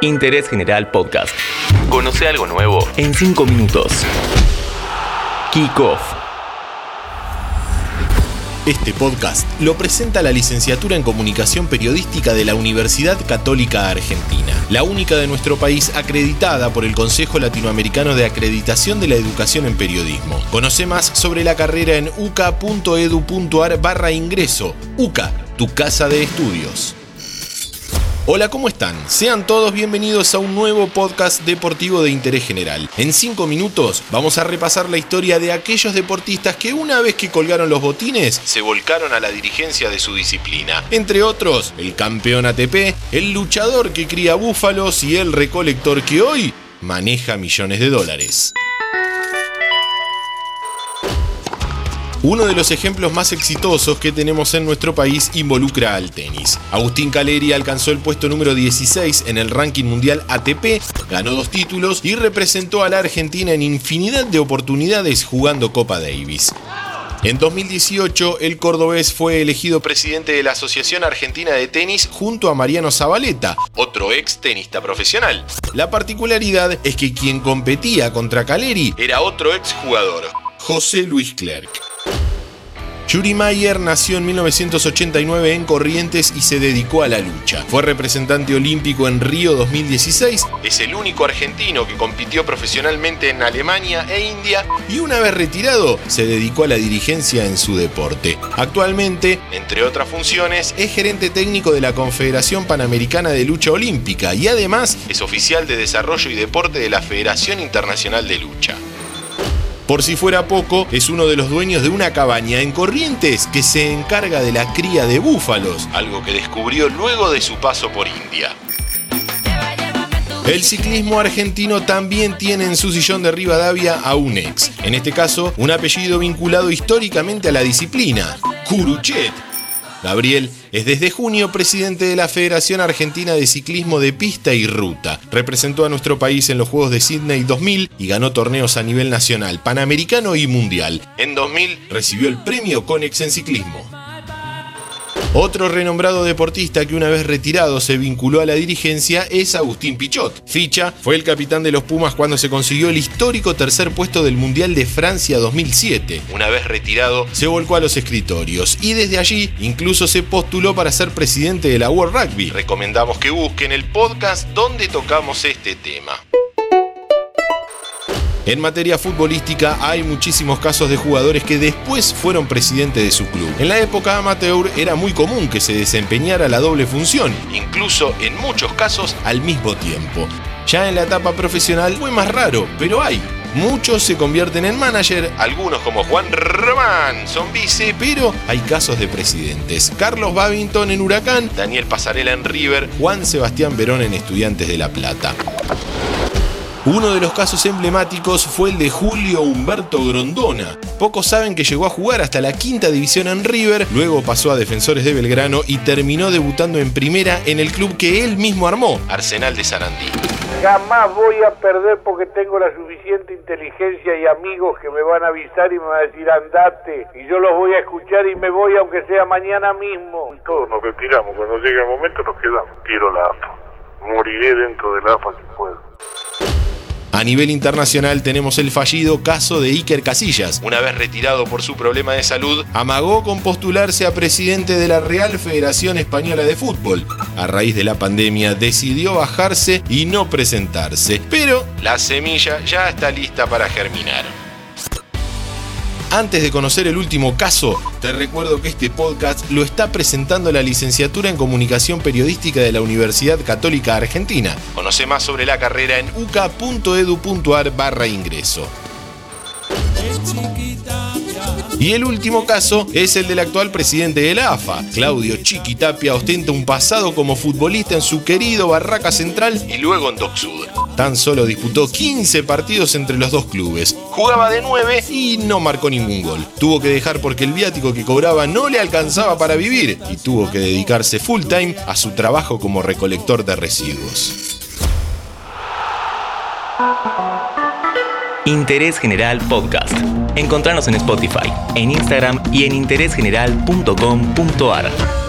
Interés General Podcast. Conoce algo nuevo en 5 minutos. Kick Off. Este podcast lo presenta la licenciatura en Comunicación Periodística de la Universidad Católica Argentina, la única de nuestro país acreditada por el Consejo Latinoamericano de Acreditación de la Educación en Periodismo. Conoce más sobre la carrera en uca.edu.ar barra ingreso. UCA, tu casa de estudios. Hola, ¿cómo están? Sean todos bienvenidos a un nuevo podcast deportivo de interés general. En 5 minutos vamos a repasar la historia de aquellos deportistas que una vez que colgaron los botines se volcaron a la dirigencia de su disciplina. Entre otros, el campeón ATP, el luchador que cría búfalos y el recolector que hoy maneja millones de dólares. Uno de los ejemplos más exitosos que tenemos en nuestro país involucra al tenis. Agustín Caleri alcanzó el puesto número 16 en el ranking mundial ATP, ganó dos títulos y representó a la Argentina en infinidad de oportunidades jugando Copa Davis. En 2018, el cordobés fue elegido presidente de la Asociación Argentina de Tenis junto a Mariano Zabaleta, otro ex tenista profesional. La particularidad es que quien competía contra Caleri era otro ex jugador, José Luis Clerc. Yuri Mayer nació en 1989 en Corrientes y se dedicó a la lucha. Fue representante olímpico en Río 2016, es el único argentino que compitió profesionalmente en Alemania e India y una vez retirado se dedicó a la dirigencia en su deporte. Actualmente, entre otras funciones, es gerente técnico de la Confederación Panamericana de Lucha Olímpica y además es oficial de desarrollo y deporte de la Federación Internacional de Lucha. Por si fuera poco, es uno de los dueños de una cabaña en Corrientes que se encarga de la cría de búfalos, algo que descubrió luego de su paso por India. El ciclismo argentino también tiene en su sillón de Rivadavia a un ex, en este caso un apellido vinculado históricamente a la disciplina, Curuchet, Gabriel es desde junio presidente de la Federación Argentina de Ciclismo de Pista y Ruta. Representó a nuestro país en los Juegos de Sydney 2000 y ganó torneos a nivel nacional, panamericano y mundial. En 2000 recibió el premio Conex en ciclismo. Otro renombrado deportista que una vez retirado se vinculó a la dirigencia es Agustín Pichot. Ficha fue el capitán de los Pumas cuando se consiguió el histórico tercer puesto del Mundial de Francia 2007. Una vez retirado, se volcó a los escritorios y desde allí incluso se postuló para ser presidente de la World Rugby. Recomendamos que busquen el podcast donde tocamos este tema. En materia futbolística hay muchísimos casos de jugadores que después fueron presidente de su club. En la época amateur era muy común que se desempeñara la doble función, incluso en muchos casos al mismo tiempo. Ya en la etapa profesional fue más raro, pero hay. Muchos se convierten en manager, algunos como Juan Román son vice, pero hay casos de presidentes. Carlos Babington en Huracán, Daniel Pasarela en River, Juan Sebastián Verón en Estudiantes de La Plata. Uno de los casos emblemáticos fue el de Julio Humberto Grondona. Pocos saben que llegó a jugar hasta la quinta división en River, luego pasó a Defensores de Belgrano y terminó debutando en primera en el club que él mismo armó, Arsenal de Sarandí. Jamás voy a perder porque tengo la suficiente inteligencia y amigos que me van a avisar y me van a decir andate y yo los voy a escuchar y me voy aunque sea mañana mismo. Todos nos retiramos, cuando llegue el momento nos quedamos. Quiero la AFA. Moriré dentro de la AFA si puedo. A nivel internacional tenemos el fallido caso de Iker Casillas. Una vez retirado por su problema de salud, amagó con postularse a presidente de la Real Federación Española de Fútbol. A raíz de la pandemia decidió bajarse y no presentarse, pero la semilla ya está lista para germinar. Antes de conocer el último caso, te recuerdo que este podcast lo está presentando la licenciatura en Comunicación Periodística de la Universidad Católica Argentina. Conoce más sobre la carrera en uca.edu.ar barra ingreso. Y el último caso es el del actual presidente de la AFA. Claudio Chiquitapia ostenta un pasado como futbolista en su querido Barraca Central y luego en Doc Sud. Tan solo disputó 15 partidos entre los dos clubes. Jugaba de 9 y no marcó ningún gol. Tuvo que dejar porque el viático que cobraba no le alcanzaba para vivir y tuvo que dedicarse full time a su trabajo como recolector de residuos. Interés General Podcast. Encontrarnos en Spotify, en Instagram y en interésgeneral.com.ar.